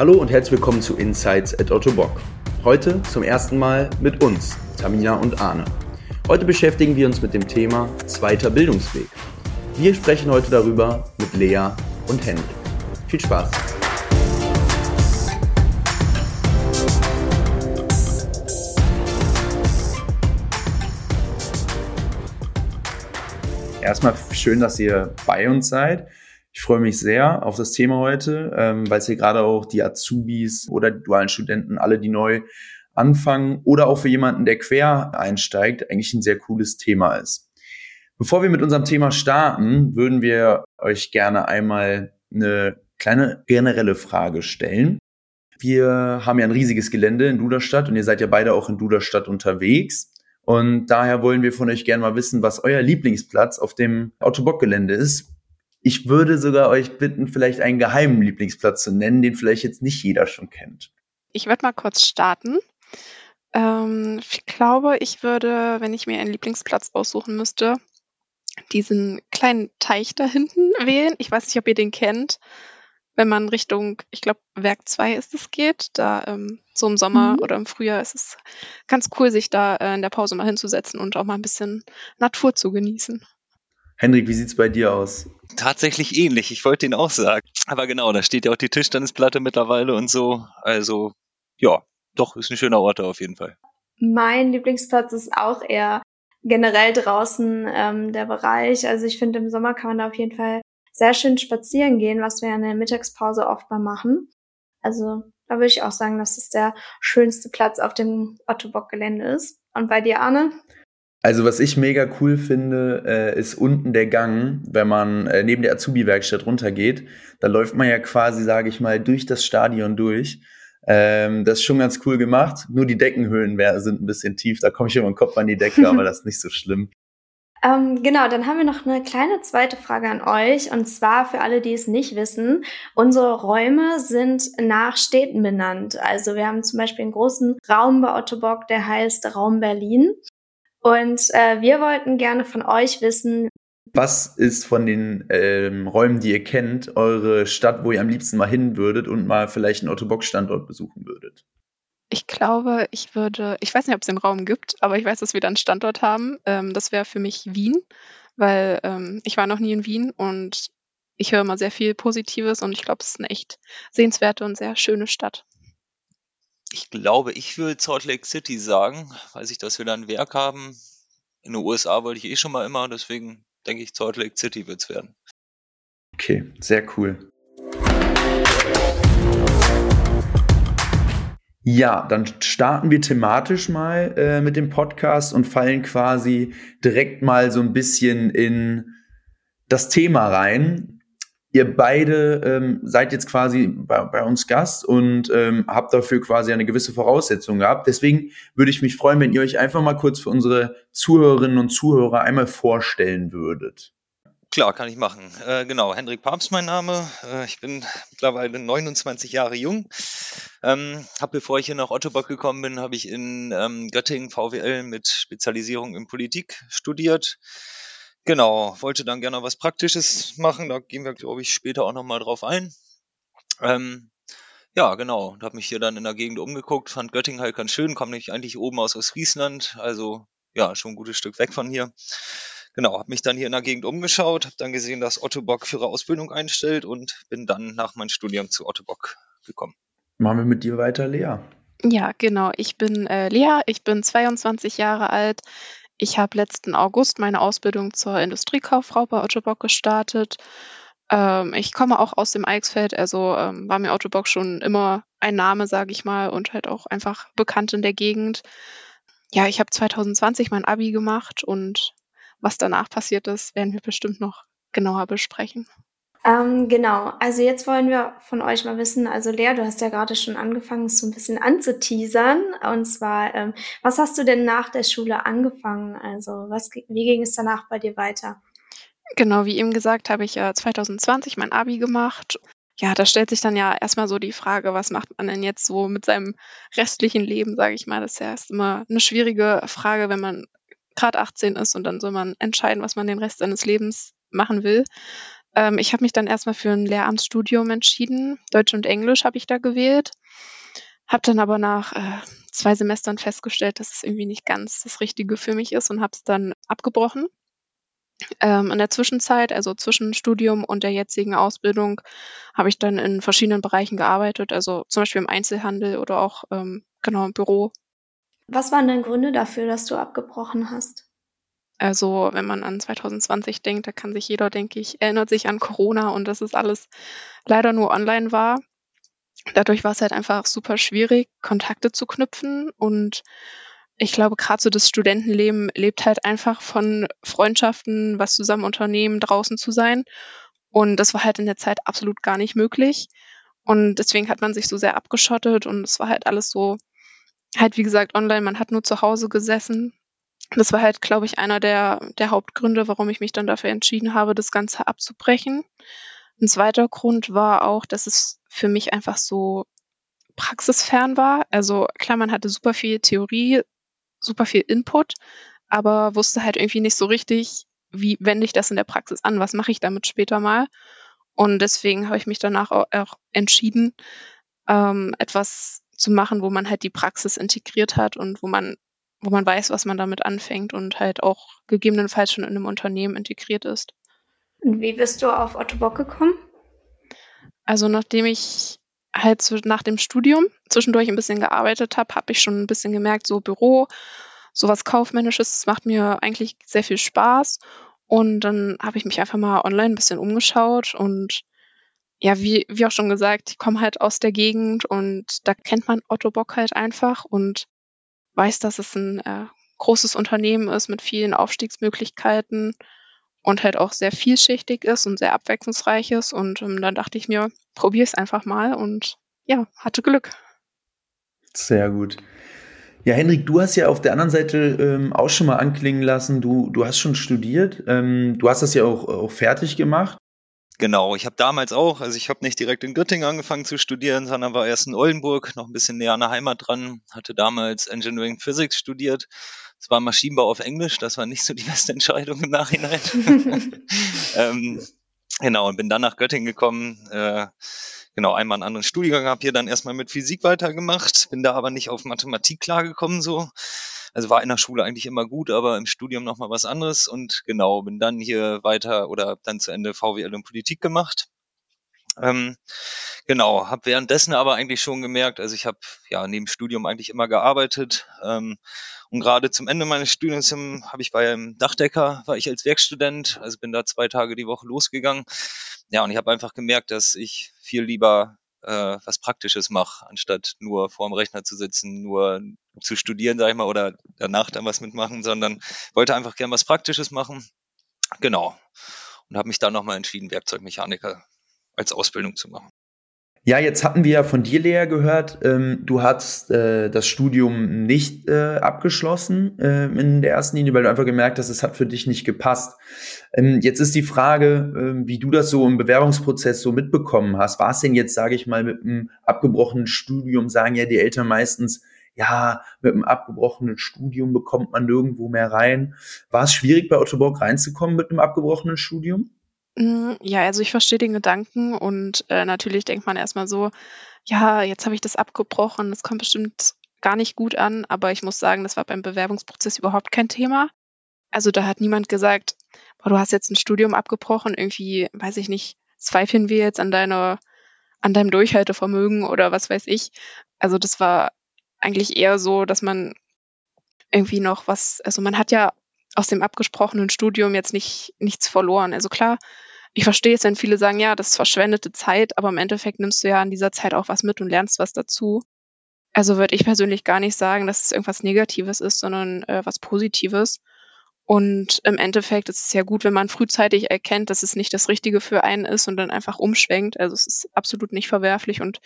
Hallo und herzlich willkommen zu Insights at Otto Bock. Heute zum ersten Mal mit uns, Tamina und Arne. Heute beschäftigen wir uns mit dem Thema zweiter Bildungsweg. Wir sprechen heute darüber mit Lea und Henrik. Viel Spaß! Erstmal schön, dass ihr bei uns seid. Ich freue mich sehr auf das Thema heute, ähm, weil es hier gerade auch die Azubis oder die dualen Studenten, alle, die neu anfangen oder auch für jemanden, der quer einsteigt, eigentlich ein sehr cooles Thema ist. Bevor wir mit unserem Thema starten, würden wir euch gerne einmal eine kleine generelle Frage stellen. Wir haben ja ein riesiges Gelände in Duderstadt und ihr seid ja beide auch in Duderstadt unterwegs. Und daher wollen wir von euch gerne mal wissen, was euer Lieblingsplatz auf dem Autobock-Gelände ist. Ich würde sogar euch bitten, vielleicht einen geheimen Lieblingsplatz zu nennen, den vielleicht jetzt nicht jeder schon kennt. Ich werde mal kurz starten. Ähm, ich glaube, ich würde, wenn ich mir einen Lieblingsplatz aussuchen müsste, diesen kleinen Teich da hinten wählen. Ich weiß nicht, ob ihr den kennt. Wenn man Richtung, ich glaube, Werk 2 ist es geht, da ähm, so im Sommer mhm. oder im Frühjahr ist es ganz cool, sich da äh, in der Pause mal hinzusetzen und auch mal ein bisschen Natur zu genießen. Henrik, wie sieht's bei dir aus? Tatsächlich ähnlich, ich wollte ihn auch sagen. Aber genau, da steht ja auch die Tischtennisplatte mittlerweile und so. Also, ja, doch, ist ein schöner Ort da auf jeden Fall. Mein Lieblingsplatz ist auch eher generell draußen ähm, der Bereich. Also ich finde, im Sommer kann man da auf jeden Fall sehr schön spazieren gehen, was wir in der Mittagspause oft mal machen. Also da würde ich auch sagen, dass es der schönste Platz auf dem Ottobock-Gelände ist. Und bei dir, Arne? Also was ich mega cool finde, äh, ist unten der Gang, wenn man äh, neben der Azubi-Werkstatt runtergeht. Da läuft man ja quasi, sage ich mal, durch das Stadion durch. Ähm, das ist schon ganz cool gemacht. Nur die Deckenhöhlen sind ein bisschen tief. Da komme ich immer im Kopf an die Decke, aber das ist nicht so schlimm. Ähm, genau, dann haben wir noch eine kleine zweite Frage an euch. Und zwar für alle, die es nicht wissen. Unsere Räume sind nach Städten benannt. Also wir haben zum Beispiel einen großen Raum bei Otto Bock, der heißt Raum Berlin. Und äh, wir wollten gerne von euch wissen, was ist von den ähm, Räumen, die ihr kennt, eure Stadt, wo ihr am liebsten mal hin würdet und mal vielleicht einen Otto-Bock-Standort besuchen würdet? Ich glaube, ich würde, ich weiß nicht, ob es den Raum gibt, aber ich weiß, dass wir da einen Standort haben. Ähm, das wäre für mich Wien, weil ähm, ich war noch nie in Wien und ich höre immer sehr viel Positives und ich glaube, es ist eine echt sehenswerte und sehr schöne Stadt. Ich glaube, ich würde Salt Lake City sagen, weiß ich, dass wir da ein Werk haben. In den USA wollte ich eh schon mal immer, deswegen denke ich, Salt Lake City wird es werden. Okay, sehr cool. Ja, dann starten wir thematisch mal äh, mit dem Podcast und fallen quasi direkt mal so ein bisschen in das Thema rein. Ihr beide ähm, seid jetzt quasi bei, bei uns Gast und ähm, habt dafür quasi eine gewisse Voraussetzung gehabt. Deswegen würde ich mich freuen, wenn ihr euch einfach mal kurz für unsere Zuhörerinnen und Zuhörer einmal vorstellen würdet. Klar, kann ich machen. Äh, genau, Hendrik Papst mein Name. Äh, ich bin mittlerweile 29 Jahre jung. Ähm, hab, bevor ich hier nach Ottobock gekommen bin, habe ich in ähm, Göttingen VWL mit Spezialisierung in Politik studiert Genau, wollte dann gerne was Praktisches machen. Da gehen wir, glaube ich, später auch nochmal drauf ein. Ähm, ja, genau. Und habe mich hier dann in der Gegend umgeguckt, fand Göttingen halt ganz schön, komme nicht eigentlich oben aus Ostfriesland, also ja, schon ein gutes Stück weg von hier. Genau, habe mich dann hier in der Gegend umgeschaut, habe dann gesehen, dass Otto Bock für ihre Ausbildung einstellt und bin dann nach meinem Studium zu Otto Bock gekommen. Machen wir mit dir weiter, Lea. Ja, genau. Ich bin äh, Lea, ich bin 22 Jahre alt, ich habe letzten August meine Ausbildung zur Industriekauffrau bei Otto Bock gestartet. Ähm, ich komme auch aus dem Eichsfeld, also ähm, war mir Otto Bock schon immer ein Name, sage ich mal, und halt auch einfach bekannt in der Gegend. Ja, ich habe 2020 mein Abi gemacht und was danach passiert ist, werden wir bestimmt noch genauer besprechen. Ähm, genau, also jetzt wollen wir von euch mal wissen, also Lea, du hast ja gerade schon angefangen, es so ein bisschen anzuteasern. Und zwar, ähm, was hast du denn nach der Schule angefangen? Also was, wie ging es danach bei dir weiter? Genau, wie eben gesagt, habe ich äh, 2020 mein Abi gemacht. Ja, da stellt sich dann ja erstmal so die Frage, was macht man denn jetzt so mit seinem restlichen Leben, sage ich mal. Das ist ja erst immer eine schwierige Frage, wenn man gerade 18 ist und dann soll man entscheiden, was man den Rest seines Lebens machen will. Ähm, ich habe mich dann erstmal für ein Lehramtsstudium entschieden. Deutsch und Englisch habe ich da gewählt. Habe dann aber nach äh, zwei Semestern festgestellt, dass es irgendwie nicht ganz das Richtige für mich ist und habe es dann abgebrochen. Ähm, in der Zwischenzeit, also zwischen Studium und der jetzigen Ausbildung, habe ich dann in verschiedenen Bereichen gearbeitet, also zum Beispiel im Einzelhandel oder auch ähm, genau im Büro. Was waren denn Gründe dafür, dass du abgebrochen hast? Also wenn man an 2020 denkt, da kann sich jeder, denke ich, erinnert sich an Corona und dass es alles leider nur online war. Dadurch war es halt einfach super schwierig, Kontakte zu knüpfen und ich glaube, gerade so das Studentenleben lebt halt einfach von Freundschaften, was zusammen unternehmen, draußen zu sein. Und das war halt in der Zeit absolut gar nicht möglich. Und deswegen hat man sich so sehr abgeschottet und es war halt alles so, halt wie gesagt, online, man hat nur zu Hause gesessen. Das war halt, glaube ich, einer der, der Hauptgründe, warum ich mich dann dafür entschieden habe, das Ganze abzubrechen. Ein zweiter Grund war auch, dass es für mich einfach so praxisfern war. Also klar, man hatte super viel Theorie, super viel Input, aber wusste halt irgendwie nicht so richtig, wie wende ich das in der Praxis an, was mache ich damit später mal. Und deswegen habe ich mich danach auch, entschieden, ähm, etwas zu machen, wo man halt die Praxis integriert hat und wo man, wo man weiß, was man damit anfängt und halt auch gegebenenfalls schon in einem Unternehmen integriert ist. Und wie bist du auf Otto Bock gekommen? Also nachdem ich halt so nach dem Studium zwischendurch ein bisschen gearbeitet habe, habe ich schon ein bisschen gemerkt, so Büro, sowas Kaufmännisches, das macht mir eigentlich sehr viel Spaß. Und dann habe ich mich einfach mal online ein bisschen umgeschaut und ja, wie, wie auch schon gesagt, ich komme halt aus der Gegend und da kennt man Otto Bock halt einfach und weiß, dass es ein äh, großes Unternehmen ist mit vielen Aufstiegsmöglichkeiten und halt auch sehr vielschichtig ist und sehr abwechslungsreich ist. Und ähm, dann dachte ich mir, probiere es einfach mal und ja, hatte Glück. Sehr gut. Ja, Henrik, du hast ja auf der anderen Seite ähm, auch schon mal anklingen lassen, du, du hast schon studiert, ähm, du hast das ja auch, auch fertig gemacht. Genau, ich habe damals auch, also ich habe nicht direkt in Göttingen angefangen zu studieren, sondern war erst in Oldenburg, noch ein bisschen näher an der Heimat dran, hatte damals Engineering Physics studiert es war Maschinenbau auf Englisch, das war nicht so die beste Entscheidung im Nachhinein. ähm, genau, und bin dann nach Göttingen gekommen. Äh, genau, einmal einen anderen Studiengang, habe hier dann erstmal mit Physik weitergemacht, bin da aber nicht auf Mathematik klargekommen so. Also war in der Schule eigentlich immer gut, aber im Studium nochmal was anderes und genau, bin dann hier weiter oder dann zu Ende VWL und Politik gemacht. Ähm, genau, habe währenddessen aber eigentlich schon gemerkt, also ich habe ja neben Studium eigentlich immer gearbeitet, ähm, und gerade zum Ende meines Studiums habe ich bei einem Dachdecker, war ich als Werkstudent, also bin da zwei Tage die Woche losgegangen. Ja, und ich habe einfach gemerkt, dass ich viel lieber äh, was Praktisches mache, anstatt nur vor dem Rechner zu sitzen, nur zu studieren, sag ich mal, oder danach dann was mitmachen, sondern wollte einfach gern was Praktisches machen. Genau. Und habe mich dann nochmal entschieden, Werkzeugmechaniker als Ausbildung zu machen. Ja, jetzt hatten wir ja von dir, Lea, gehört, ähm, du hast äh, das Studium nicht äh, abgeschlossen äh, in der ersten Linie, weil du einfach gemerkt hast, es hat für dich nicht gepasst. Ähm, jetzt ist die Frage, äh, wie du das so im Bewerbungsprozess so mitbekommen hast. War es denn jetzt, sage ich mal, mit einem abgebrochenen Studium, sagen ja die Eltern meistens, ja, mit einem abgebrochenen Studium bekommt man nirgendwo mehr rein. War es schwierig, bei Otto Bock reinzukommen mit einem abgebrochenen Studium? Hm, ja, also ich verstehe den Gedanken und, äh, natürlich denkt man erstmal so: „Ja, jetzt habe ich das abgebrochen, das kommt bestimmt gar nicht gut an.“ Aber ich muss sagen, das war beim Bewerbungsprozess überhaupt kein Thema. Also, da hat niemand gesagt: „Boah, du hast jetzt ein Studium abgebrochen, irgendwie, weiß ich nicht, zweifeln wir jetzt an deiner an deinem Durchhaltevermögen“ oder was weiß ich. Also, das war eigentlich eher so, dass man irgendwie noch was also, man hat ja aus dem abgesprochenen Studium jetzt nicht nichts verloren. Also klar, ich verstehe es, wenn viele sagen, ja, das ist verschwendete Zeit, aber im Endeffekt nimmst du ja in dieser Zeit auch was mit und lernst was dazu. Also würde ich persönlich gar nicht sagen, dass es irgendwas Negatives ist, sondern äh, was Positives. Und im Endeffekt ist es ja gut, wenn man frühzeitig erkennt, dass es nicht das Richtige für einen ist und dann einfach umschwenkt. Also es ist absolut nicht verwerflich und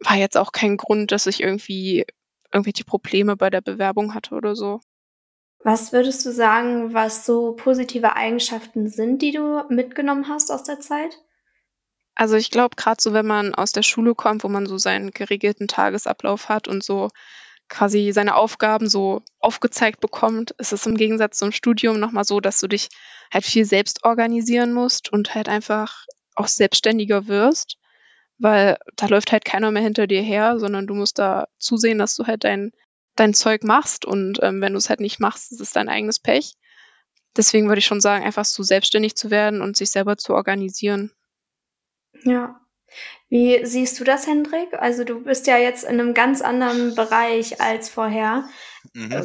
war jetzt auch kein Grund, dass ich irgendwie irgendwelche Probleme bei der Bewerbung hatte oder so. Was würdest du sagen, was so positive Eigenschaften sind, die du mitgenommen hast aus der Zeit? Also ich glaube, gerade so, wenn man aus der Schule kommt, wo man so seinen geregelten Tagesablauf hat und so quasi seine Aufgaben so aufgezeigt bekommt, ist es im Gegensatz zum Studium nochmal so, dass du dich halt viel selbst organisieren musst und halt einfach auch selbstständiger wirst, weil da läuft halt keiner mehr hinter dir her, sondern du musst da zusehen, dass du halt dein, dein Zeug machst und ähm, wenn du es halt nicht machst, ist es dein eigenes Pech. Deswegen würde ich schon sagen, einfach so selbstständig zu werden und sich selber zu organisieren. Ja, wie siehst du das, Hendrik? Also du bist ja jetzt in einem ganz anderen Bereich als vorher. Mhm. Äh,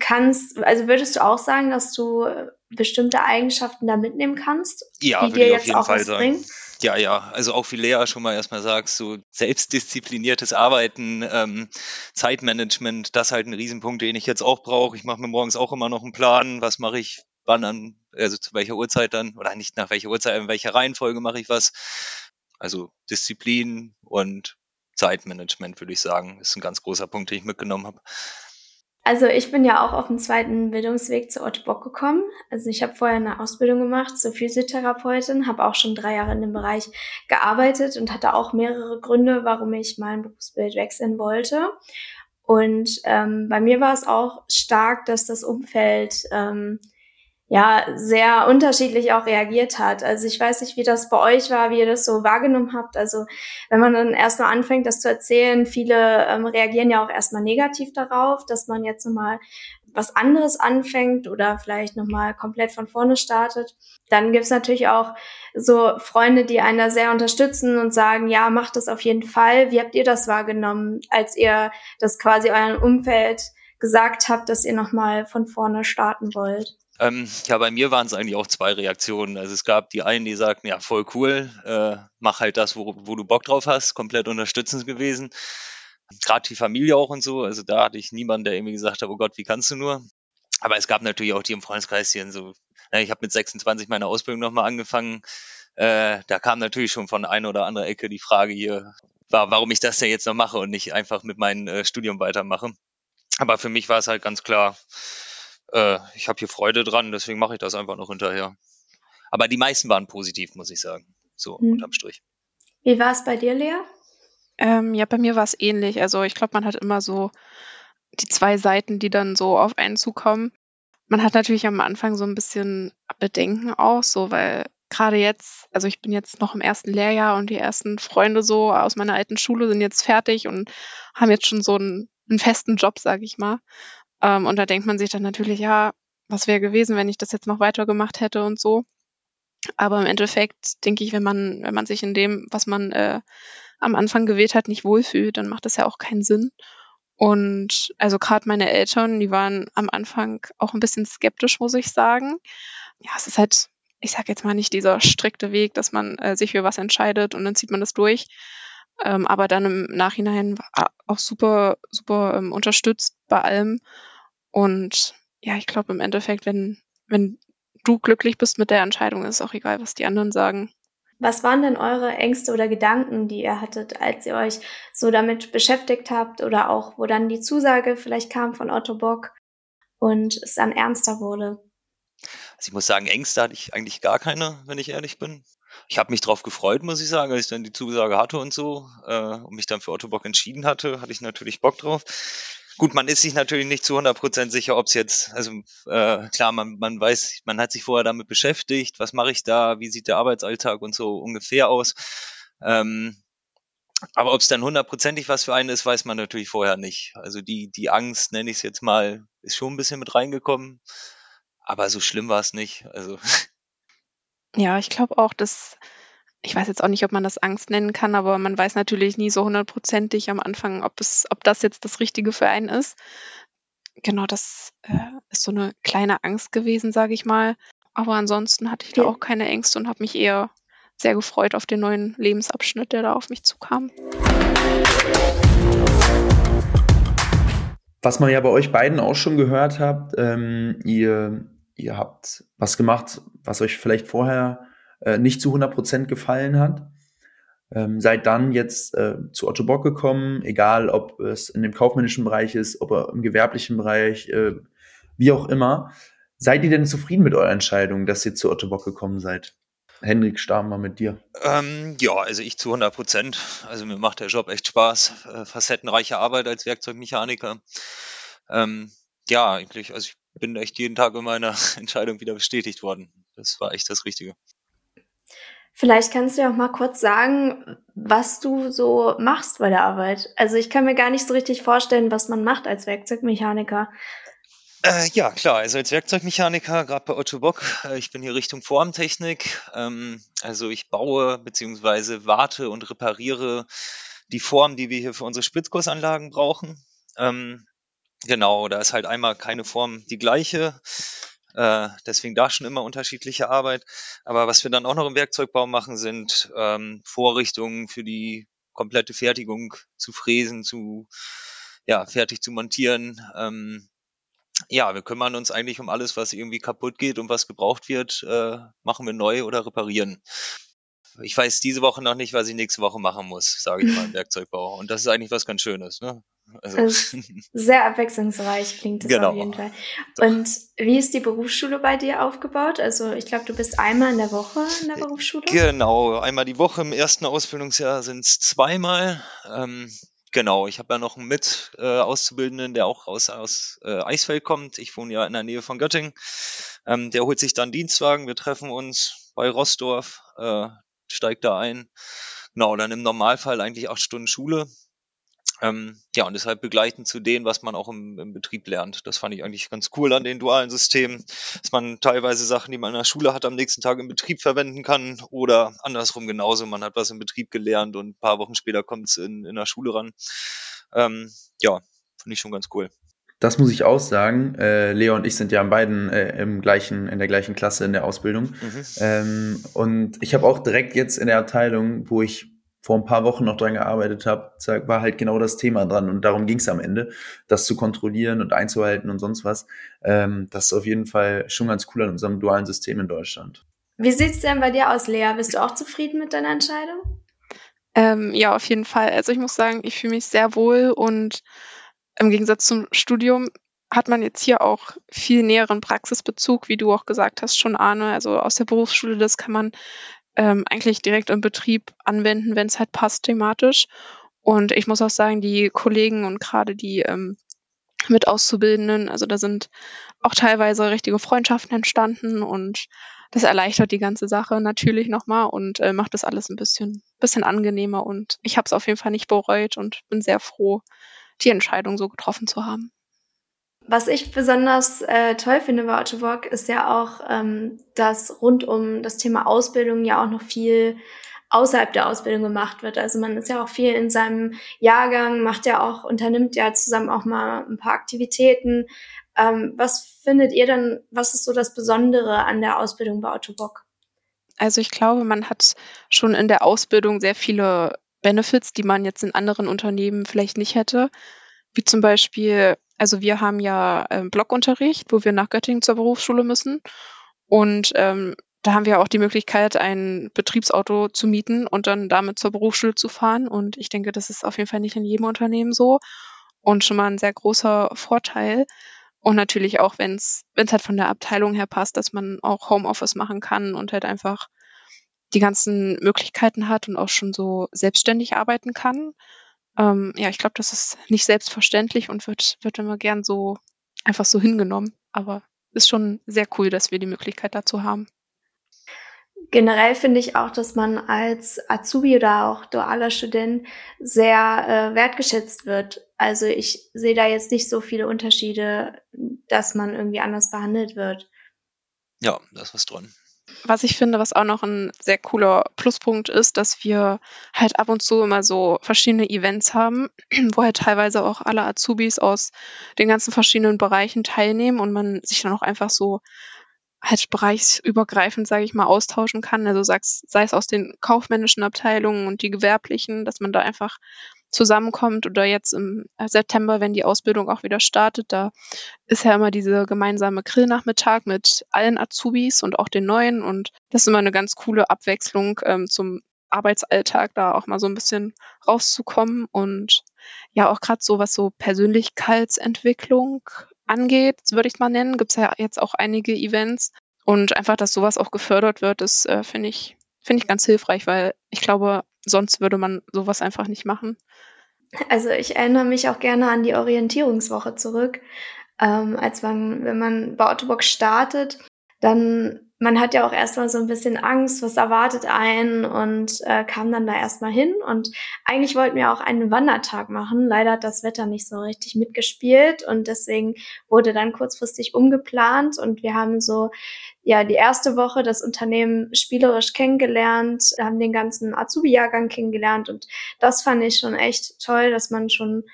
kannst, also würdest du auch sagen, dass du äh, bestimmte Eigenschaften da mitnehmen kannst, ja, die dir jetzt auch Fall was sagen. bringen? Ja, ja, also auch wie Lea schon mal erstmal sagst, so selbstdiszipliniertes Arbeiten, ähm, Zeitmanagement, das ist halt ein Riesenpunkt, den ich jetzt auch brauche. Ich mache mir morgens auch immer noch einen Plan, was mache ich wann an, also zu welcher Uhrzeit dann, oder nicht nach welcher Uhrzeit, in welcher Reihenfolge mache ich was. Also Disziplin und Zeitmanagement, würde ich sagen, ist ein ganz großer Punkt, den ich mitgenommen habe. Also ich bin ja auch auf dem zweiten Bildungsweg zu Otto Bock gekommen. Also ich habe vorher eine Ausbildung gemacht zur Physiotherapeutin, habe auch schon drei Jahre in dem Bereich gearbeitet und hatte auch mehrere Gründe, warum ich mein Berufsbild wechseln wollte. Und ähm, bei mir war es auch stark, dass das Umfeld ähm, ja sehr unterschiedlich auch reagiert hat. Also ich weiß nicht, wie das bei euch war, wie ihr das so wahrgenommen habt. Also wenn man dann erstmal anfängt, das zu erzählen, viele ähm, reagieren ja auch erstmal negativ darauf, dass man jetzt nochmal was anderes anfängt oder vielleicht nochmal komplett von vorne startet. Dann gibt's natürlich auch so Freunde, die einen da sehr unterstützen und sagen, ja, macht das auf jeden Fall. Wie habt ihr das wahrgenommen, als ihr das quasi eurem Umfeld gesagt habt, dass ihr nochmal von vorne starten wollt? Ähm, ja, bei mir waren es eigentlich auch zwei Reaktionen. Also es gab die einen, die sagten, ja, voll cool, äh, mach halt das, wo, wo du Bock drauf hast, komplett unterstützend gewesen. Gerade die Familie auch und so. Also da hatte ich niemanden, der irgendwie gesagt hat, oh Gott, wie kannst du nur? Aber es gab natürlich auch die im Freundeskreis hier so, ich habe mit 26 meine Ausbildung nochmal angefangen. Äh, da kam natürlich schon von einer oder anderen Ecke die Frage hier, war, warum ich das denn jetzt noch mache und nicht einfach mit meinem äh, Studium weitermache. Aber für mich war es halt ganz klar, äh, ich habe hier Freude dran, deswegen mache ich das einfach noch hinterher. Aber die meisten waren positiv, muss ich sagen. So hm. unterm Strich. Wie war es bei dir, Lea? Ähm, ja, bei mir war es ähnlich. Also ich glaube, man hat immer so die zwei Seiten, die dann so auf einen zukommen. Man hat natürlich am Anfang so ein bisschen Bedenken auch, so weil gerade jetzt, also ich bin jetzt noch im ersten Lehrjahr und die ersten Freunde so aus meiner alten Schule sind jetzt fertig und haben jetzt schon so einen, einen festen Job, sage ich mal. Ähm, und da denkt man sich dann natürlich, ja, was wäre gewesen, wenn ich das jetzt noch weiter gemacht hätte und so. Aber im Endeffekt denke ich, wenn man, wenn man sich in dem, was man äh, am Anfang gewählt hat, nicht wohlfühlt, dann macht das ja auch keinen Sinn. Und also gerade meine Eltern, die waren am Anfang auch ein bisschen skeptisch, muss ich sagen. Ja, es ist halt, ich sag jetzt mal nicht dieser strikte Weg, dass man äh, sich für was entscheidet und dann zieht man das durch. Ähm, aber dann im Nachhinein auch super, super ähm, unterstützt bei allem. Und ja, ich glaube im Endeffekt, wenn, wenn du glücklich bist mit der Entscheidung, ist auch egal, was die anderen sagen. Was waren denn eure Ängste oder Gedanken, die ihr hattet, als ihr euch so damit beschäftigt habt oder auch, wo dann die Zusage vielleicht kam von Otto Bock und es dann ernster wurde? Also ich muss sagen, Ängste hatte ich eigentlich gar keine, wenn ich ehrlich bin. Ich habe mich drauf gefreut, muss ich sagen, als ich dann die Zusage hatte und so äh, und mich dann für Otto Bock entschieden hatte, hatte ich natürlich Bock drauf. Gut, man ist sich natürlich nicht zu 100% sicher, ob es jetzt, also äh, klar, man, man weiß, man hat sich vorher damit beschäftigt, was mache ich da, wie sieht der Arbeitsalltag und so ungefähr aus. Ähm, aber ob es dann hundertprozentig was für einen ist, weiß man natürlich vorher nicht. Also die, die Angst, nenne ich es jetzt mal, ist schon ein bisschen mit reingekommen. Aber so schlimm war es nicht. Also. Ja, ich glaube auch, dass ich weiß jetzt auch nicht, ob man das Angst nennen kann, aber man weiß natürlich nie so hundertprozentig am Anfang, ob es, ob das jetzt das Richtige für einen ist. Genau, das äh, ist so eine kleine Angst gewesen, sage ich mal. Aber ansonsten hatte ich da auch keine Ängste und habe mich eher sehr gefreut auf den neuen Lebensabschnitt, der da auf mich zukam. Was man ja bei euch beiden auch schon gehört habt, ähm, ihr, ihr habt was gemacht, was euch vielleicht vorher äh, nicht zu 100 Prozent gefallen hat. Ähm, seid dann jetzt äh, zu Otto Bock gekommen, egal ob es in dem kaufmännischen Bereich ist, ob im gewerblichen Bereich, äh, wie auch immer. Seid ihr denn zufrieden mit eurer Entscheidung, dass ihr zu Otto Bock gekommen seid? Henrik, starten wir mit dir. Ähm, ja, also ich zu 100 Prozent. Also mir macht der Job echt Spaß. Äh, facettenreiche Arbeit als Werkzeugmechaniker. Ähm, ja, eigentlich, also ich bin echt jeden Tag in meiner Entscheidung wieder bestätigt worden. Das war echt das Richtige. Vielleicht kannst du ja auch mal kurz sagen, was du so machst bei der Arbeit. Also ich kann mir gar nicht so richtig vorstellen, was man macht als Werkzeugmechaniker. Äh, ja, klar. Also als Werkzeugmechaniker, gerade bei Otto Bock, äh, ich bin hier Richtung Formtechnik. Ähm, also ich baue beziehungsweise warte und repariere die Form, die wir hier für unsere Spritzgussanlagen brauchen. Ähm, genau, da ist halt einmal keine Form die gleiche. Äh, deswegen da schon immer unterschiedliche Arbeit. Aber was wir dann auch noch im Werkzeugbau machen, sind ähm, Vorrichtungen für die komplette Fertigung zu fräsen, zu ja, fertig zu montieren. Ähm, ja, wir kümmern uns eigentlich um alles, was irgendwie kaputt geht und was gebraucht wird, äh, machen wir neu oder reparieren. Ich weiß diese Woche noch nicht, was ich nächste Woche machen muss, sage ich mal im Werkzeugbau. Und das ist eigentlich was ganz Schönes. Ne? Also. Sehr abwechslungsreich klingt das genau. auf jeden Fall. Und wie ist die Berufsschule bei dir aufgebaut? Also ich glaube, du bist einmal in der Woche in der Berufsschule. Genau, einmal die Woche. Im ersten Ausbildungsjahr sind es zweimal. Ähm, Genau, ich habe ja noch einen mit äh, der auch aus, aus äh, Eisfeld kommt. Ich wohne ja in der Nähe von Göttingen. Ähm, der holt sich dann Dienstwagen. Wir treffen uns bei Rossdorf, äh, steigt da ein. Genau, dann im Normalfall eigentlich acht Stunden Schule. Ähm, ja, und deshalb begleiten zu dem, was man auch im, im, Betrieb lernt. Das fand ich eigentlich ganz cool an den dualen Systemen, dass man teilweise Sachen, die man in der Schule hat, am nächsten Tag im Betrieb verwenden kann oder andersrum genauso. Man hat was im Betrieb gelernt und ein paar Wochen später kommt es in, in der Schule ran. Ähm, ja, finde ich schon ganz cool. Das muss ich auch sagen. Äh, Leo und ich sind ja beiden äh, im gleichen, in der gleichen Klasse in der Ausbildung. Mhm. Ähm, und ich habe auch direkt jetzt in der Abteilung, wo ich vor ein paar Wochen noch dran gearbeitet habe, war halt genau das Thema dran. Und darum ging es am Ende, das zu kontrollieren und einzuhalten und sonst was. Ähm, das ist auf jeden Fall schon ganz cool an unserem dualen System in Deutschland. Wie sieht's denn bei dir aus, Lea? Bist du auch zufrieden mit deiner Entscheidung? Ähm, ja, auf jeden Fall. Also ich muss sagen, ich fühle mich sehr wohl und im Gegensatz zum Studium hat man jetzt hier auch viel näheren Praxisbezug, wie du auch gesagt hast, schon Arne. Also aus der Berufsschule, das kann man ähm, eigentlich direkt im Betrieb anwenden, wenn es halt passt thematisch. Und ich muss auch sagen, die Kollegen und gerade die ähm, mit Auszubildenden, also da sind auch teilweise richtige Freundschaften entstanden und das erleichtert die ganze Sache natürlich nochmal und äh, macht das alles ein bisschen, bisschen angenehmer und ich habe es auf jeden Fall nicht bereut und bin sehr froh, die Entscheidung so getroffen zu haben. Was ich besonders äh, toll finde bei Otto ist ja auch, ähm, dass rund um das Thema Ausbildung ja auch noch viel außerhalb der Ausbildung gemacht wird. Also man ist ja auch viel in seinem Jahrgang, macht ja auch, unternimmt ja zusammen auch mal ein paar Aktivitäten. Ähm, was findet ihr dann, was ist so das Besondere an der Ausbildung bei Otto Also ich glaube, man hat schon in der Ausbildung sehr viele Benefits, die man jetzt in anderen Unternehmen vielleicht nicht hätte. Wie zum Beispiel also wir haben ja ähm, Blockunterricht, wo wir nach Göttingen zur Berufsschule müssen. Und ähm, da haben wir auch die Möglichkeit, ein Betriebsauto zu mieten und dann damit zur Berufsschule zu fahren. Und ich denke, das ist auf jeden Fall nicht in jedem Unternehmen so. Und schon mal ein sehr großer Vorteil. Und natürlich auch, wenn es halt von der Abteilung her passt, dass man auch Homeoffice machen kann und halt einfach die ganzen Möglichkeiten hat und auch schon so selbstständig arbeiten kann. Ähm, ja, ich glaube, das ist nicht selbstverständlich und wird, wird immer gern so einfach so hingenommen. Aber ist schon sehr cool, dass wir die Möglichkeit dazu haben. Generell finde ich auch, dass man als Azubi oder auch dualer Student sehr äh, wertgeschätzt wird. Also ich sehe da jetzt nicht so viele Unterschiede, dass man irgendwie anders behandelt wird. Ja, da ist was dran. Was ich finde, was auch noch ein sehr cooler Pluspunkt ist, dass wir halt ab und zu immer so verschiedene Events haben, wo halt teilweise auch alle Azubis aus den ganzen verschiedenen Bereichen teilnehmen und man sich dann auch einfach so halt bereichsübergreifend, sage ich mal, austauschen kann. Also sei es aus den kaufmännischen Abteilungen und die gewerblichen, dass man da einfach zusammenkommt oder jetzt im September, wenn die Ausbildung auch wieder startet, da ist ja immer diese gemeinsame Grillnachmittag mit allen Azubis und auch den neuen und das ist immer eine ganz coole Abwechslung ähm, zum Arbeitsalltag, da auch mal so ein bisschen rauszukommen und ja auch gerade so was so Persönlichkeitsentwicklung angeht, würde ich mal nennen, gibt es ja jetzt auch einige Events, Und einfach, dass sowas auch gefördert wird, das äh, finde ich, finde ich ganz hilfreich, weil ich glaube, sonst würde man sowas einfach nicht machen. Also ich erinnere mich auch gerne an die Orientierungswoche zurück. Ähm, als man, wenn man bei Ottobock startet, dann man hat ja auch erstmal so ein bisschen Angst, was erwartet einen und äh, kam dann da erstmal hin. Und eigentlich wollten wir auch einen Wandertag machen. Leider hat das Wetter nicht so richtig mitgespielt und deswegen wurde dann kurzfristig umgeplant und wir haben so ja die erste Woche das Unternehmen spielerisch kennengelernt, haben den ganzen Azubi-Jahrgang kennengelernt und das fand ich schon echt toll, dass man schon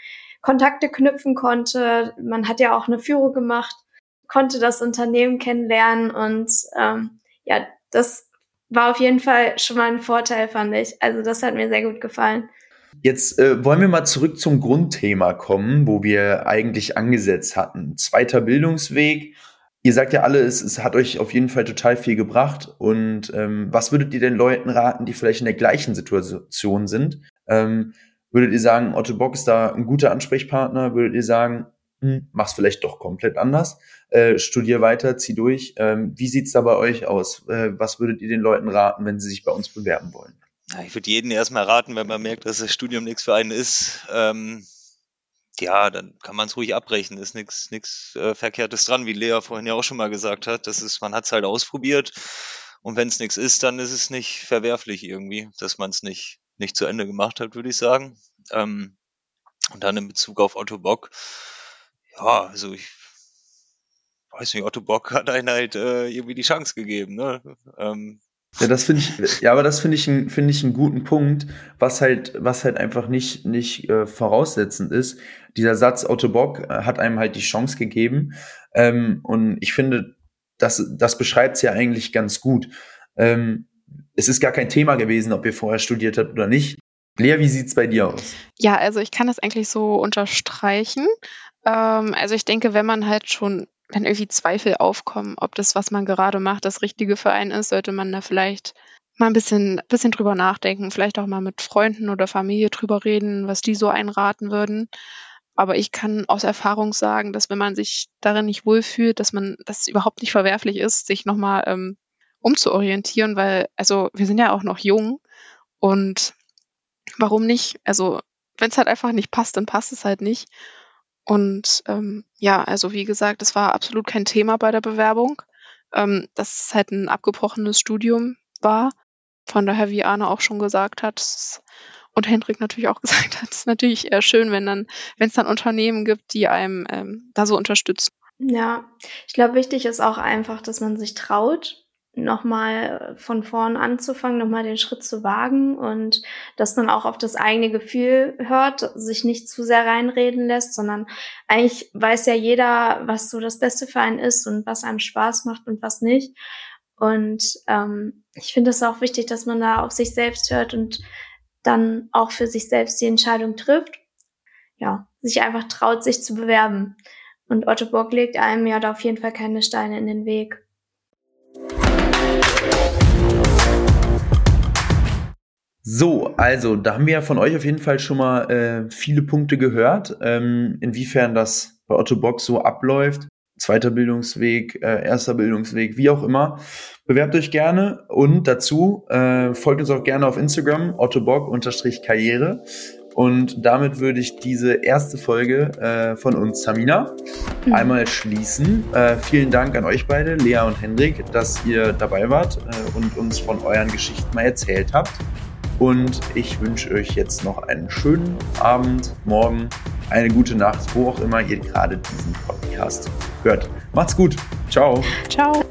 Kontakte knüpfen konnte. Man hat ja auch eine Führung gemacht konnte das Unternehmen kennenlernen und ähm, ja, das war auf jeden Fall schon mal ein Vorteil, fand ich. Also das hat mir sehr gut gefallen. Jetzt äh, wollen wir mal zurück zum Grundthema kommen, wo wir eigentlich angesetzt hatten. Zweiter Bildungsweg. Ihr sagt ja alle, es, es hat euch auf jeden Fall total viel gebracht. Und ähm, was würdet ihr den Leuten raten, die vielleicht in der gleichen Situation sind? Ähm, würdet ihr sagen, Otto Bock ist da ein guter Ansprechpartner? Würdet ihr sagen, hm, mach's vielleicht doch komplett anders? Äh, studier weiter, zieh durch. Ähm, wie sieht's da bei euch aus? Äh, was würdet ihr den Leuten raten, wenn sie sich bei uns bewerben wollen? Ja, ich würde jedem erstmal raten, wenn man merkt, dass das Studium nichts für einen ist, ähm, ja, dann kann man es ruhig abbrechen. Ist nichts nichts äh, Verkehrtes dran, wie Lea vorhin ja auch schon mal gesagt hat. Das ist, man hat es halt ausprobiert und wenn es nichts ist, dann ist es nicht verwerflich irgendwie, dass man es nicht nicht zu Ende gemacht hat, würde ich sagen. Ähm, und dann in Bezug auf Otto Bock, ja, also ich weiß nicht, Otto Bock hat einen halt äh, irgendwie die Chance gegeben, ne? Ähm, ja, das finde ich, ja, aber das finde ich, finde ich einen guten Punkt, was halt, was halt einfach nicht, nicht äh, voraussetzend ist. Dieser Satz, Otto Bock äh, hat einem halt die Chance gegeben. Ähm, und ich finde, das, das beschreibt es ja eigentlich ganz gut. Ähm, es ist gar kein Thema gewesen, ob ihr vorher studiert habt oder nicht. Lea, wie sieht's bei dir aus? Ja, also ich kann das eigentlich so unterstreichen. Ähm, also ich denke, wenn man halt schon wenn irgendwie Zweifel aufkommen, ob das, was man gerade macht, das Richtige für einen ist, sollte man da vielleicht mal ein bisschen, bisschen drüber nachdenken, vielleicht auch mal mit Freunden oder Familie drüber reden, was die so einraten würden. Aber ich kann aus Erfahrung sagen, dass wenn man sich darin nicht wohlfühlt, dass man, das überhaupt nicht verwerflich ist, sich nochmal ähm, umzuorientieren, weil, also wir sind ja auch noch jung und warum nicht? Also wenn es halt einfach nicht passt, dann passt es halt nicht. Und ähm, ja, also wie gesagt, es war absolut kein Thema bei der Bewerbung, ähm, dass es halt ein abgebrochenes Studium war. Von daher, wie Arne auch schon gesagt hat, und Hendrik natürlich auch gesagt hat, es ist natürlich eher schön, wenn dann, wenn es dann Unternehmen gibt, die einem ähm, da so unterstützen. Ja, ich glaube, wichtig ist auch einfach, dass man sich traut, nochmal von vorn anzufangen, nochmal den Schritt zu wagen und dass man auch auf das eigene Gefühl hört, sich nicht zu sehr reinreden lässt, sondern eigentlich weiß ja jeder, was so das Beste für einen ist und was einem Spaß macht und was nicht. Und ähm, ich finde es auch wichtig, dass man da auf sich selbst hört und dann auch für sich selbst die Entscheidung trifft. Ja, sich einfach traut, sich zu bewerben. Und Otto Bock legt einem ja da auf jeden Fall keine Steine in den Weg. So, also da haben wir ja von euch auf jeden Fall schon mal äh, viele Punkte gehört, ähm, inwiefern das bei Otto Bock so abläuft. Zweiter Bildungsweg, äh, erster Bildungsweg, wie auch immer. Bewerbt euch gerne und dazu äh, folgt uns auch gerne auf Instagram, ottobock-karriere. Und damit würde ich diese erste Folge äh, von uns, Tamina, mhm. einmal schließen. Äh, vielen Dank an euch beide, Lea und Hendrik, dass ihr dabei wart äh, und uns von euren Geschichten mal erzählt habt. Und ich wünsche euch jetzt noch einen schönen Abend, morgen, eine gute Nacht, wo auch immer ihr gerade diesen Podcast hört. Macht's gut. Ciao. Ciao.